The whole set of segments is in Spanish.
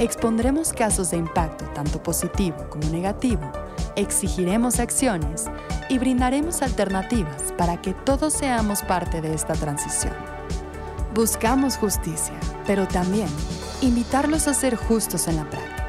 Expondremos casos de impacto tanto positivo como negativo, exigiremos acciones y brindaremos alternativas para que todos seamos parte de esta transición. Buscamos justicia, pero también invitarlos a ser justos en la práctica.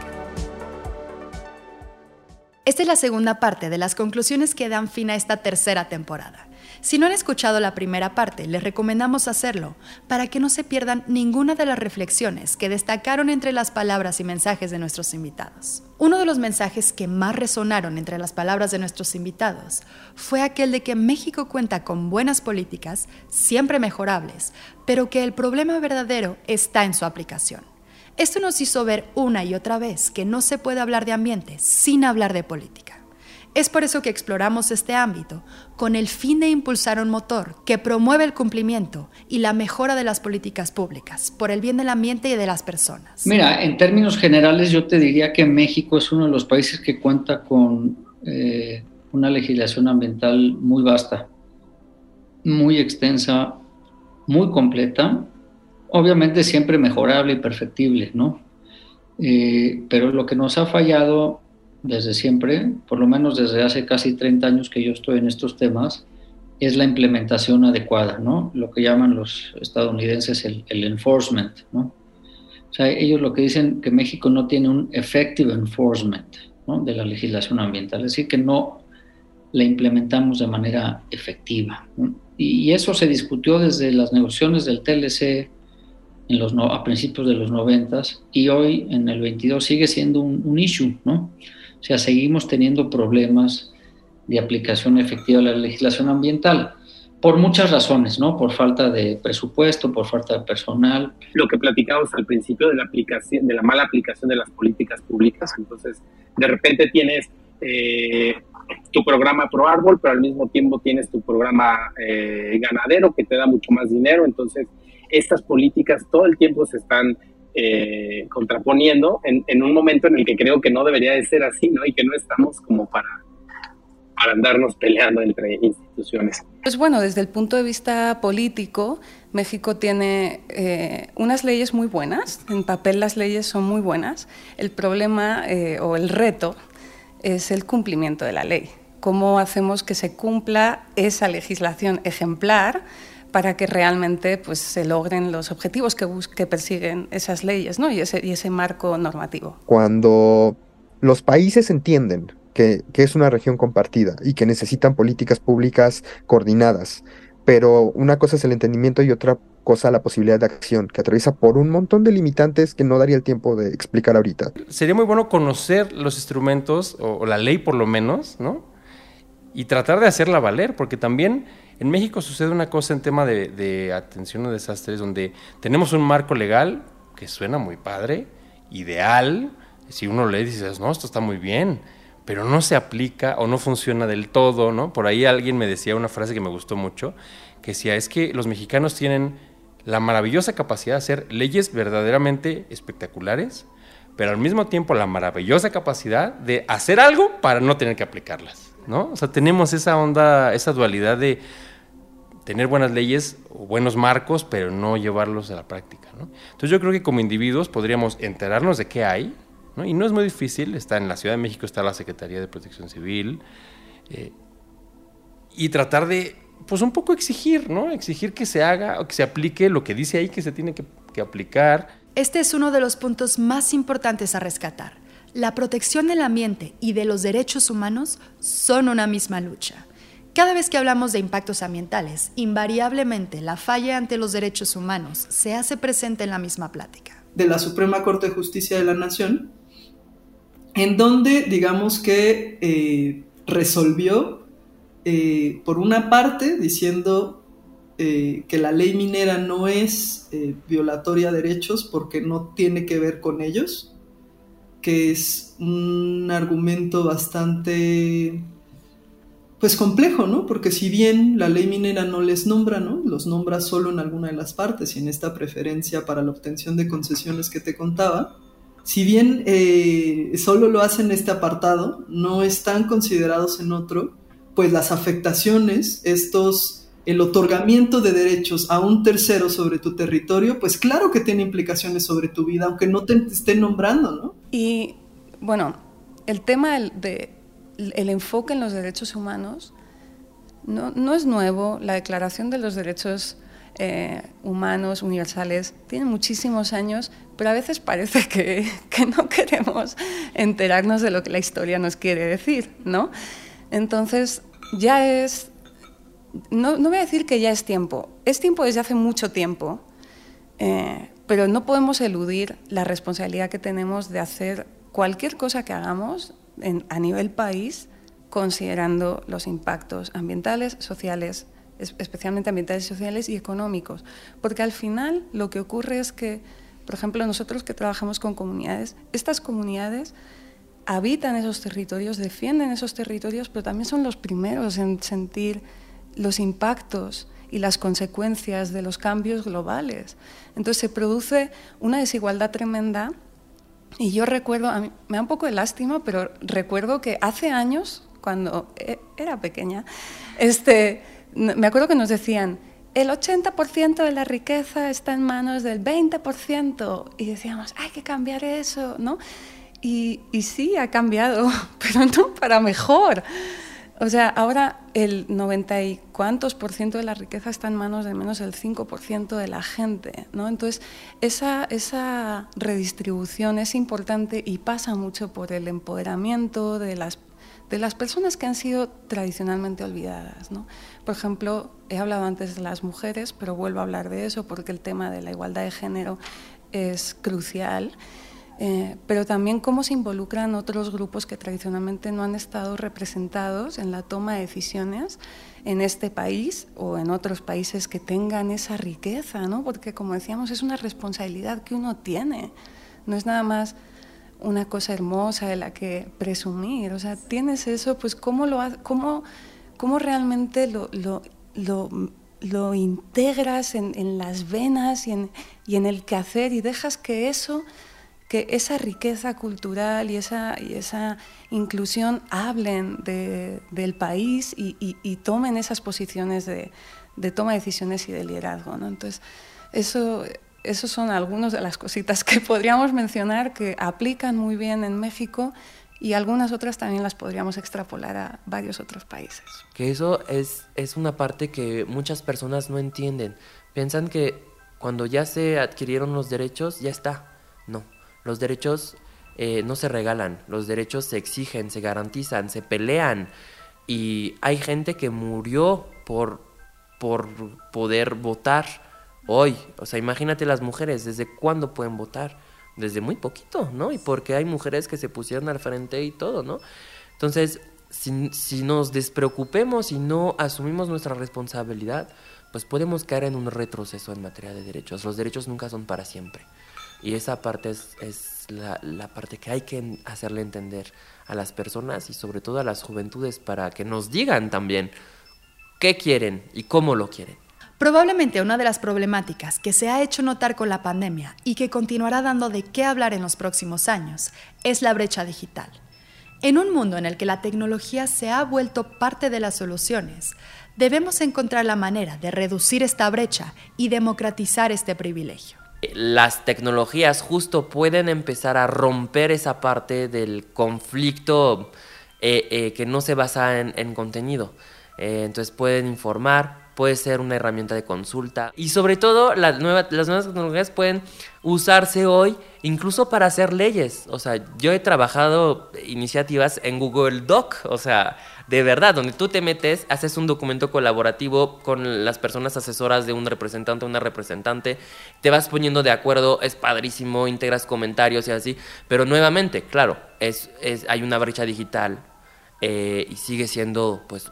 Esta es la segunda parte de las conclusiones que dan fin a esta tercera temporada. Si no han escuchado la primera parte, les recomendamos hacerlo para que no se pierdan ninguna de las reflexiones que destacaron entre las palabras y mensajes de nuestros invitados. Uno de los mensajes que más resonaron entre las palabras de nuestros invitados fue aquel de que México cuenta con buenas políticas, siempre mejorables, pero que el problema verdadero está en su aplicación. Esto nos hizo ver una y otra vez que no se puede hablar de ambiente sin hablar de política. Es por eso que exploramos este ámbito, con el fin de impulsar un motor que promueve el cumplimiento y la mejora de las políticas públicas, por el bien del ambiente y de las personas. Mira, en términos generales yo te diría que México es uno de los países que cuenta con eh, una legislación ambiental muy vasta, muy extensa, muy completa, obviamente siempre mejorable y perfectible, ¿no? Eh, pero lo que nos ha fallado desde siempre, por lo menos desde hace casi 30 años que yo estoy en estos temas, es la implementación adecuada, ¿no? Lo que llaman los estadounidenses el, enforcement, ¿no? O sea, ellos lo que dicen que México no tiene un effective enforcement de la legislación ambiental, es decir, que no la implementamos de manera efectiva. Y, eso se discutió desde las negociaciones del TLC en los a principios de los 90 y hoy en el 22 sigue siendo un, un issue, ¿no? O sea, seguimos teniendo problemas de aplicación efectiva de la legislación ambiental por muchas razones, ¿no? Por falta de presupuesto, por falta de personal. Lo que platicamos al principio de la aplicación, de la mala aplicación de las políticas públicas, entonces de repente tienes eh, tu programa pro árbol, pero al mismo tiempo tienes tu programa eh, ganadero que te da mucho más dinero, entonces estas políticas todo el tiempo se están eh, contraponiendo en, un momento en el que creo que no debería de ser así, ¿no? Y que no estamos como para, para andarnos peleando entre instituciones. Pues bueno, desde el punto de vista político, México tiene eh, unas leyes muy buenas, en papel las leyes son muy buenas, el problema eh, o el reto es el cumplimiento de la ley. ¿Cómo hacemos que se cumpla esa legislación ejemplar? Para que realmente pues, se logren los objetivos que, que persiguen esas leyes ¿no? y, ese, y ese marco normativo. Cuando los países entienden que, que, es una región compartida y que necesitan políticas públicas coordinadas, pero una cosa es el entendimiento y otra cosa la posibilidad de acción, que atraviesa por un montón de limitantes que no daría el tiempo de explicar ahorita. Sería muy bueno conocer los instrumentos, o, o la ley por lo menos, ¿no? Y tratar de hacerla valer, porque también en México sucede una cosa en tema de, atención a desastres, donde tenemos un marco legal que suena muy padre, ideal, si uno lee dices, no, esto está muy bien, pero no se aplica o no funciona del todo, ¿no? Por ahí alguien me decía una frase que me gustó mucho, que decía, es que los mexicanos tienen la maravillosa capacidad de hacer leyes verdaderamente espectaculares, pero al mismo tiempo la maravillosa capacidad de hacer algo para no tener que aplicarlas, ¿no? O sea, tenemos esa onda, esa dualidad de tener buenas leyes o buenos marcos, pero no llevarlos a la práctica. ¿no? Entonces yo creo que como individuos podríamos enterarnos de qué hay, ¿no? y no es muy difícil, está en la Ciudad de México, está la Secretaría de Protección Civil, eh, y tratar de, pues un poco exigir, ¿no? Exigir que se haga o que se aplique lo que dice ahí que se tiene que, que aplicar. Este es uno de los puntos más importantes a rescatar. La protección del ambiente y de los derechos humanos son una misma lucha. Cada vez que hablamos de impactos ambientales, invariablemente la falla ante los derechos humanos se hace presente en la misma plática. De la Suprema Corte de Justicia de la Nación, en donde digamos que eh, resolvió, eh, por una parte, diciendo eh, que la ley minera no es violatoria de derechos porque no tiene que ver con ellos, que es un argumento bastante pues complejo, ¿no? Porque si bien la ley minera no les nombra, ¿no? Los nombra solo en alguna de las partes y en esta preferencia para la obtención de concesiones que te contaba, si bien eh, solo lo hacen en este apartado, no están considerados en otro, pues las afectaciones, estos, el otorgamiento de derechos a un tercero sobre tu territorio, pues claro que tiene implicaciones sobre tu vida, aunque no te estén nombrando, ¿no? Y bueno, el tema de el enfoque en los derechos humanos no, no es nuevo. La Declaración de los Derechos eh, Humanos Universales tiene muchísimos años, pero a veces parece que, que, no queremos enterarnos de lo que la historia nos quiere decir, ¿no? Entonces, ya es... No, no voy a decir que ya es tiempo, es tiempo desde hace mucho tiempo, eh, pero no podemos eludir la responsabilidad que tenemos de hacer cualquier cosa que hagamos a nivel país, considerando los impactos ambientales, sociales, especialmente ambientales, sociales y económicos. Porque al final lo que ocurre es que, por ejemplo, nosotros que trabajamos con comunidades, estas comunidades habitan esos territorios, defienden esos territorios, pero también son los primeros en sentir los impactos y las consecuencias de los cambios globales. Entonces se produce una desigualdad tremenda y yo recuerdo, a mí, me da un poco de lástima, pero recuerdo que hace años, cuando e, era pequeña, este, me acuerdo que nos decían, el 80% de la riqueza está en manos del 20%. Y decíamos, hay que cambiar eso, ¿no? Y, y sí, ha cambiado, pero no para mejor. O sea, ahora el 90 y cuantos por ciento de la riqueza está en manos de menos del 5% de la gente, ¿no? Entonces, esa, esa redistribución es importante y pasa mucho por el empoderamiento de las, de las personas que han sido tradicionalmente olvidadas, ¿no? Por ejemplo, he hablado antes de las mujeres, pero vuelvo a hablar de eso porque el tema de la igualdad de género es crucial. Eh, pero también cómo se involucran otros grupos que tradicionalmente no han estado representados en la toma de decisiones en este país o en otros países que tengan esa riqueza, ¿no? porque como decíamos es una responsabilidad que uno tiene, no es nada más una cosa hermosa de la que presumir, o sea, tienes eso, pues cómo, lo, cómo, cómo realmente lo, lo, lo, lo integras en, en, las venas y en, y en el quehacer y dejas que eso que esa riqueza cultural y esa, y esa inclusión hablen del país y, tomen esas posiciones de, toma de decisiones y de liderazgo. ¿no? Entonces, eso, esos son algunas de las cositas que podríamos mencionar que aplican muy bien en México y algunas otras también las podríamos extrapolar a varios otros países. Que eso es, es una parte que muchas personas no entienden. Piensan que cuando ya se adquirieron los derechos, ya está. No, los derechos eh, no se regalan, los derechos se exigen, se garantizan, se pelean. Y hay gente que murió por, por poder votar hoy. O sea, imagínate las mujeres, ¿desde cuándo pueden votar? Desde muy poquito, ¿no? Y porque hay mujeres que se pusieron al frente y todo, ¿no? Entonces, si, si nos despreocupemos y no asumimos nuestra responsabilidad, pues podemos caer en un retroceso en materia de derechos. Los derechos nunca son para siempre. Y esa parte es, la, parte que hay que hacerle entender a las personas y sobre todo a las juventudes para que nos digan también qué quieren y cómo lo quieren. Probablemente una de las problemáticas que se ha hecho notar con la pandemia y que continuará dando de qué hablar en los próximos años es la brecha digital. En un mundo en el que la tecnología se ha vuelto parte de las soluciones, debemos encontrar la manera de reducir esta brecha y democratizar este privilegio las tecnologías justo pueden empezar a romper esa parte del conflicto eh, eh, que no se basa en, contenido. Eh, entonces pueden informar, puede ser una herramienta de consulta y sobre todo las nuevas tecnologías pueden usarse hoy incluso para hacer leyes. O sea, yo he trabajado iniciativas en Google Doc, o sea, de verdad, donde tú te metes, haces un documento colaborativo con las personas asesoras de un representante una representante, te vas poniendo de acuerdo, es padrísimo, integras comentarios y así, pero nuevamente, claro, es, es hay una brecha digital, eh, y sigue siendo pues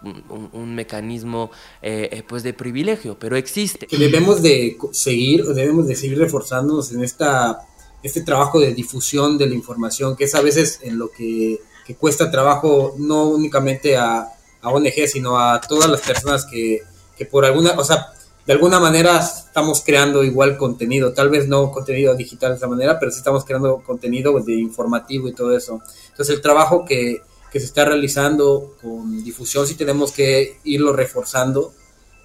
un, mecanismo eh, eh, pues de privilegio, pero existe. Debemos de seguir, debemos de seguir reforzándonos en esta este trabajo de difusión de la información, que es a veces en lo que, que cuesta trabajo no únicamente a, a ONG, sino a todas las personas que, que por alguna, o sea, de alguna manera estamos creando igual contenido, tal vez no contenido digital de esa manera, pero sí estamos creando contenido de informativo y todo eso. Entonces el trabajo que, que se está realizando con difusión sí tenemos que irlo reforzando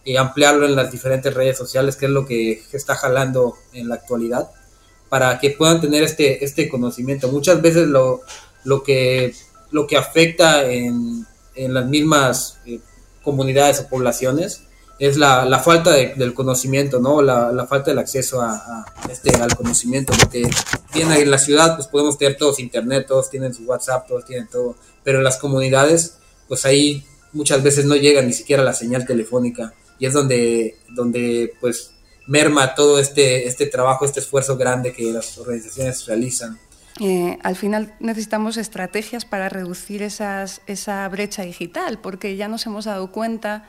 y ampliarlo en las diferentes redes sociales, que es lo que está jalando en la actualidad, para que puedan tener este, este conocimiento. Muchas veces lo, lo, que, lo que afecta en, en las mismas eh, comunidades o poblaciones es la, la falta del conocimiento, ¿no? La, la, falta del acceso a, este, al conocimiento, porque en la ciudad pues podemos tener todos internet, todos tienen su WhatsApp, todos tienen todo, pero en las comunidades pues ahí muchas veces no llega ni siquiera la señal telefónica y es donde, donde pues merma todo este, este trabajo, este esfuerzo grande que las organizaciones realizan. Eh, al final necesitamos estrategias para reducir esas, esa brecha digital, porque ya nos hemos dado cuenta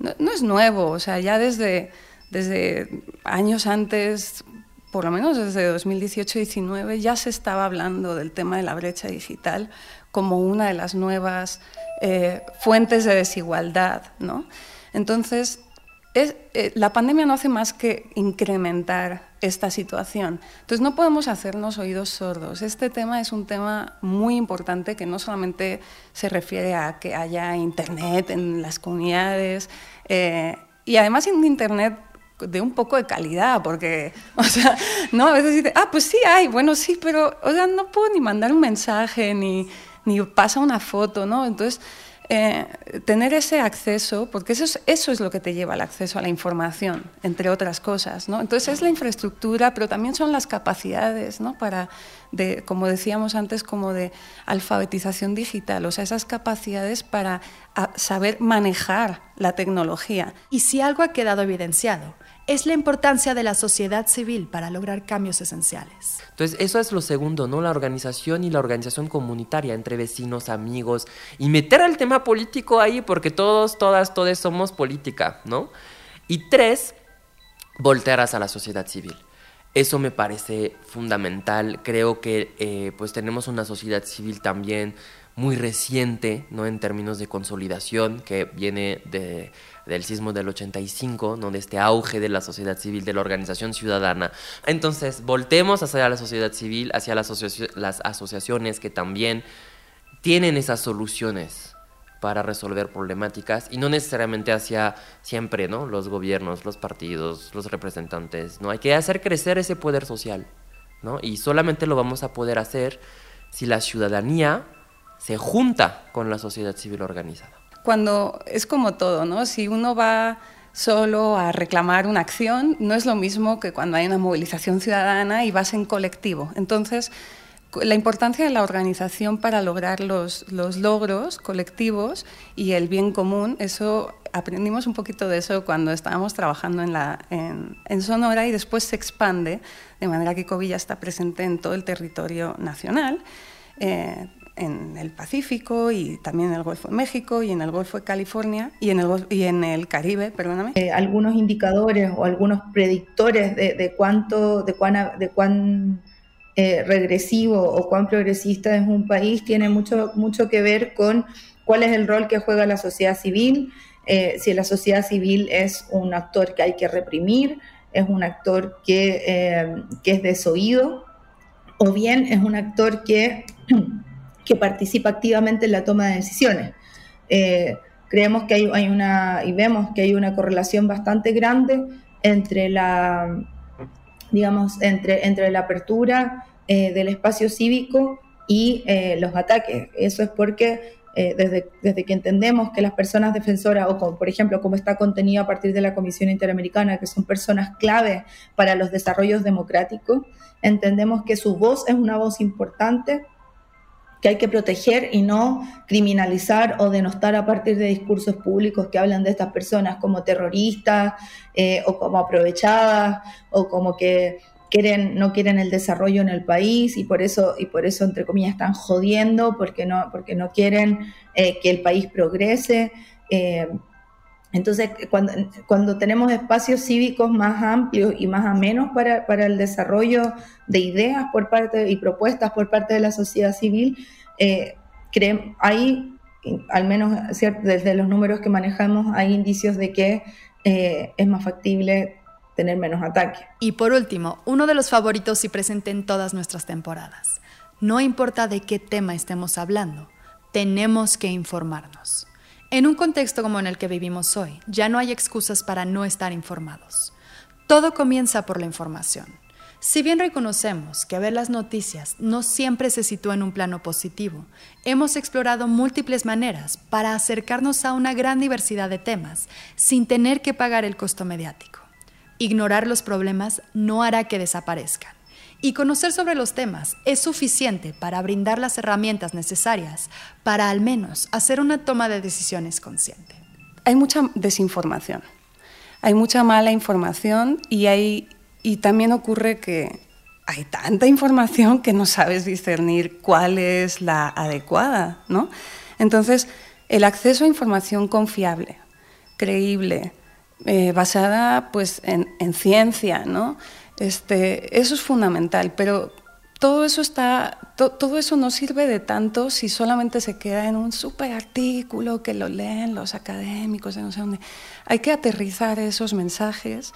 no, es nuevo, o sea, ya desde, desde años antes, por lo menos desde 2018-19, ya se estaba hablando del tema de la brecha digital como una de las nuevas eh, fuentes de desigualdad, ¿no? Entonces, eh, la pandemia no hace más que incrementar esta situación. Entonces no podemos hacernos oídos sordos. Este tema es un tema muy importante que no solamente se refiere a que haya internet en las comunidades eh, y además en internet de un poco de calidad, porque, o sea, no, a veces dice, ah, pues sí hay, bueno, sí, pero, o sea, no puedo ni mandar un mensaje, ni, ni pasa una foto, ¿no? Entonces, eh, tener ese acceso, porque eso es, eso es lo que te lleva al acceso a la información, entre otras cosas. ¿no? Entonces es la infraestructura, pero también son las capacidades, ¿no? para, de, como decíamos antes, como de alfabetización digital, o sea, esas capacidades para saber manejar la tecnología. Y si algo ha quedado evidenciado, es la importancia de la sociedad civil para lograr cambios esenciales. Entonces, eso es lo segundo, ¿no? La organización y la organización comunitaria entre vecinos, amigos, y meter el tema político ahí, porque todos, todas, todos somos política, ¿no? Y tres, voltear hacia la sociedad civil. Eso me parece fundamental. Creo que eh, pues tenemos una sociedad civil también muy reciente, ¿no? En términos de consolidación, que viene de, del sismo del 85, ¿no? De este auge de la sociedad civil, de la organización ciudadana. Entonces, voltemos hacia la sociedad civil, hacia las, las asociaciones que también tienen esas soluciones para resolver problemáticas y no necesariamente hacia siempre, ¿no? Los gobiernos, los partidos, los representantes, ¿no? Hay que hacer crecer ese poder social, ¿no? Y solamente lo vamos a poder hacer si la ciudadanía se junta con la sociedad civil organizada. Cuando es como todo, ¿no? Si uno va solo a reclamar una acción, no es lo mismo que cuando hay una movilización ciudadana y vas en colectivo. Entonces, la importancia de la organización para lograr los, los, logros colectivos y el bien común, eso aprendimos un poquito de eso cuando estábamos trabajando en, la, en, en Sonora y después se expande, de manera que Covilla está presente en todo el territorio nacional. Eh, en el Pacífico y también en el Golfo de México y en el Golfo de California y en el, y en el Caribe, perdóname. Eh, algunos indicadores o algunos predictores de, cuánto, de cuán, de cuán eh, regresivo o cuán progresista es un país tiene mucho, mucho que ver con cuál es el rol que juega la sociedad civil, eh, si la sociedad civil es un actor que hay que reprimir, es un actor que, que es desoído, o bien es un actor que que participa activamente en la toma de decisiones. Eh, creemos que hay, una, y vemos que hay una correlación bastante grande entre la, digamos, entre, entre la apertura eh, del espacio cívico y eh, los ataques. Eso es porque desde, desde, que entendemos que las personas defensoras, o por ejemplo, como está contenido a partir de la Comisión Interamericana, que son personas clave para los desarrollos democráticos, entendemos que su voz es una voz importante que hay que proteger y no criminalizar o denostar a partir de discursos públicos que hablan de estas personas como terroristas eh, o como aprovechadas o como que quieren, no quieren el desarrollo en el país y por eso, y por eso entre comillas, están jodiendo porque no, porque no quieren eh, que el país progrese. Eh, Entonces, cuando, cuando, tenemos espacios cívicos más amplios y más amenos para, para, el desarrollo de ideas por parte y propuestas por parte de la sociedad civil, eh, hay, al menos desde los números que manejamos, hay indicios de que eh, es más factible tener menos ataques. Y por último, uno de los favoritos y presente en todas nuestras temporadas. No importa de qué tema estemos hablando, tenemos que informarnos. En un contexto como en el que vivimos hoy, ya no hay excusas para no estar informados. Todo comienza por la información. Si bien reconocemos que ver las noticias no siempre se sitúa en un plano positivo, hemos explorado múltiples maneras para acercarnos a una gran diversidad de temas sin tener que pagar el costo mediático. Ignorar los problemas no hará que desaparezcan y conocer sobre los temas es suficiente para brindar las herramientas necesarias para al menos hacer una toma de decisiones consciente. Hay mucha desinformación, hay mucha mala información y, hay, y también ocurre que hay tanta información que no sabes discernir cuál es la adecuada, ¿no? Entonces, el acceso a información confiable, creíble, eh, basada pues, en, en ciencia, ¿no? Este, eso es fundamental, pero todo eso, está, todo eso no sirve de tanto si solamente se queda en un super artículo que lo leen los académicos no sé dónde. Hay que aterrizar esos mensajes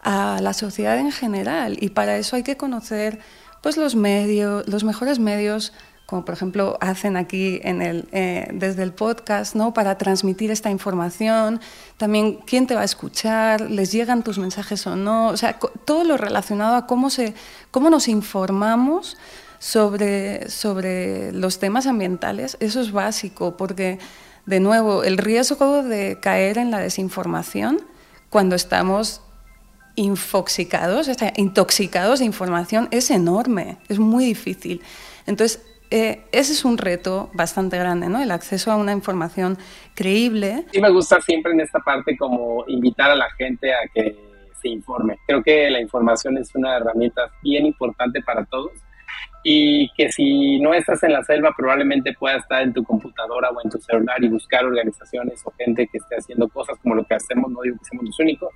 a la sociedad en general y para eso hay que conocer pues, los medios, los mejores medios como por ejemplo hacen aquí en el, eh, desde el podcast, ¿no? para transmitir esta información, también quién te va a escuchar, les llegan tus mensajes o no, o sea, todo lo relacionado a cómo, se, cómo nos informamos sobre, sobre los temas ambientales, eso es básico, porque de nuevo, el riesgo de caer en la desinformación cuando estamos infoxicados, intoxicados de información es enorme, es muy difícil. Entonces, eh, ese es un reto bastante grande, ¿no? El acceso a una información creíble. Sí me gusta siempre en esta parte como invitar a la gente a que se informe. Creo que la información es una herramienta bien importante para todos y que si no estás en la selva probablemente puedas estar en tu computadora o en tu celular y buscar organizaciones o gente que esté haciendo cosas como lo que hacemos, no digo que seamos los únicos,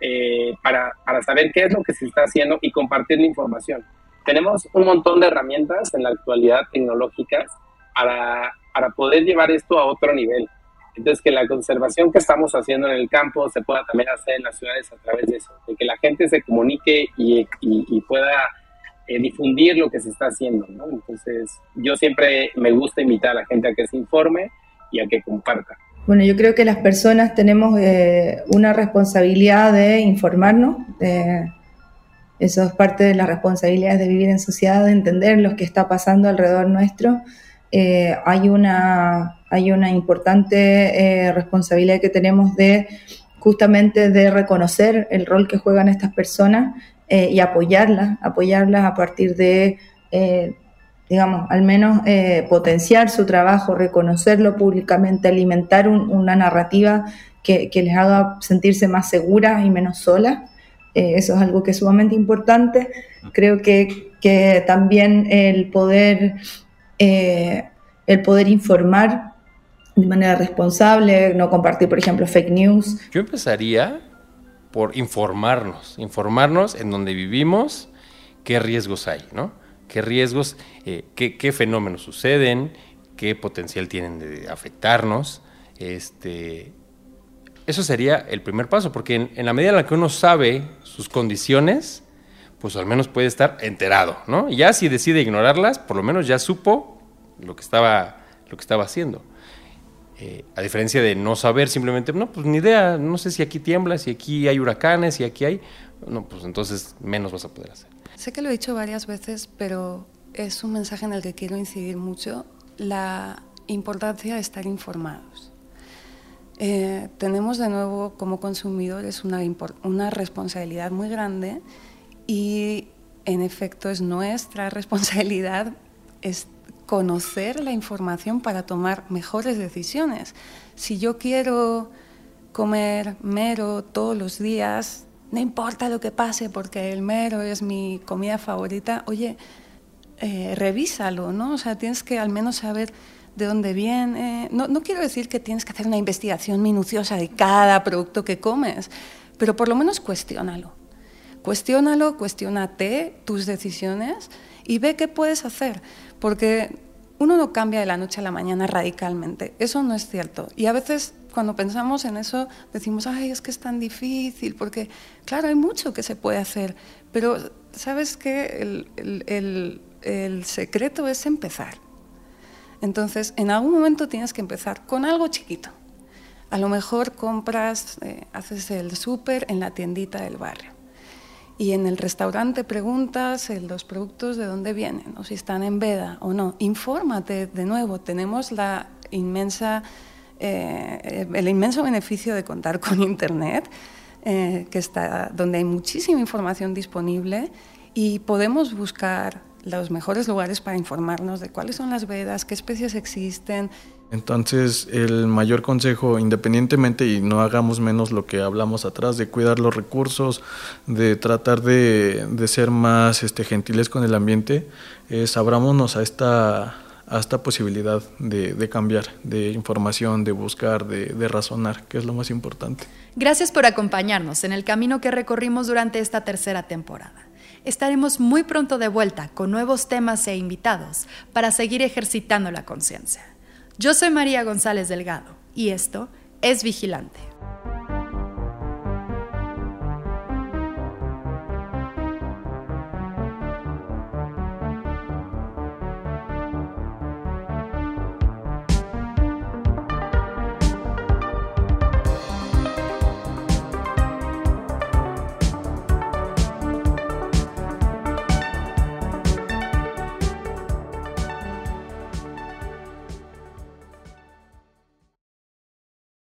eh, para, para saber qué es lo que se está haciendo y compartir la información tenemos un montón de herramientas en la actualidad tecnológicas para, para poder llevar esto a otro nivel. Entonces, que la conservación que estamos haciendo en el campo se pueda también hacer en las ciudades a través de eso, de que la gente se comunique y, y, pueda eh, difundir lo que se está haciendo. ¿no? Entonces, yo siempre me gusta invitar a la gente a que se informe y a que comparta. Bueno, yo creo que las personas tenemos eh, una responsabilidad de informarnos, eso es parte de las responsabilidades de vivir en sociedad, de entender lo que está pasando alrededor nuestro. Eh, hay, una, hay una importante eh, responsabilidad que tenemos de justamente de reconocer el rol que juegan estas personas eh, y apoyarlas, apoyarlas a partir de, digamos, al menos potenciar su trabajo, reconocerlo públicamente, alimentar una narrativa que les haga sentirse más seguras y menos solas. Eh, eso es algo que es sumamente importante. Creo que, que también el poder, eh, el poder informar de manera responsable, no compartir, por ejemplo, fake news. Yo empezaría por informarnos, informarnos en dónde vivimos, qué riesgos hay, ¿no? ¿Qué riesgos, eh, qué, qué, fenómenos suceden, qué potencial tienen de afectarnos? Este, eso sería el primer paso, porque en, la medida en la que uno sabe sus condiciones, pues al menos puede estar enterado, ¿no? Ya si decide ignorarlas, por lo menos ya supo lo que estaba, lo que estaba haciendo. Eh, a diferencia de no saber simplemente, no, pues ni idea, no sé si aquí tiembla, si aquí hay huracanes, si aquí hay, no, pues entonces menos vas a poder hacer. Sé que lo he dicho varias veces, pero es un mensaje en el que quiero incidir mucho, la importancia de estar informados. Eh, tenemos de nuevo como consumidores una, una responsabilidad muy grande y en efecto es nuestra responsabilidad es conocer la información para tomar mejores decisiones. Si yo quiero comer mero todos los días, no importa lo que pase porque el mero es mi comida favorita, oye, eh, revísalo, ¿no? O sea, tienes que al menos saber de dónde viene. No, no quiero decir que tienes que hacer una investigación minuciosa de cada producto que comes, pero por lo menos cuestiónalo. Cuestiónalo, cuestiónate tus decisiones y ve qué puedes hacer, porque uno no cambia de la noche a la mañana radicalmente, eso no es cierto. Y a veces cuando pensamos en eso decimos, ay, es que es tan difícil, porque claro, hay mucho que se puede hacer, pero ¿sabes qué? El, el secreto es empezar. Entonces, en algún momento tienes que empezar con algo chiquito. A lo mejor compras, eh, haces el súper en la tiendita del barrio. Y en el restaurante preguntas los productos de dónde vienen, o si están en veda o no. Infórmate de nuevo. Tenemos la inmensa, eh, el inmenso beneficio de contar con Internet, eh, que está, donde hay muchísima información disponible y podemos buscar los mejores lugares para informarnos de cuáles son las vedas, qué especies existen. Entonces, el mayor consejo, independientemente y no hagamos menos lo que hablamos atrás, de cuidar los recursos, de tratar de, de ser más este, gentiles con el ambiente, es abrámonos a esta, a esta posibilidad de, de, cambiar, de información, de buscar, de, de razonar, que es lo más importante. Gracias por acompañarnos en el camino que recorrimos durante esta tercera temporada. Estaremos muy pronto de vuelta con nuevos temas e invitados para seguir ejercitando la conciencia. Yo soy María González Delgado y esto es Vigilante.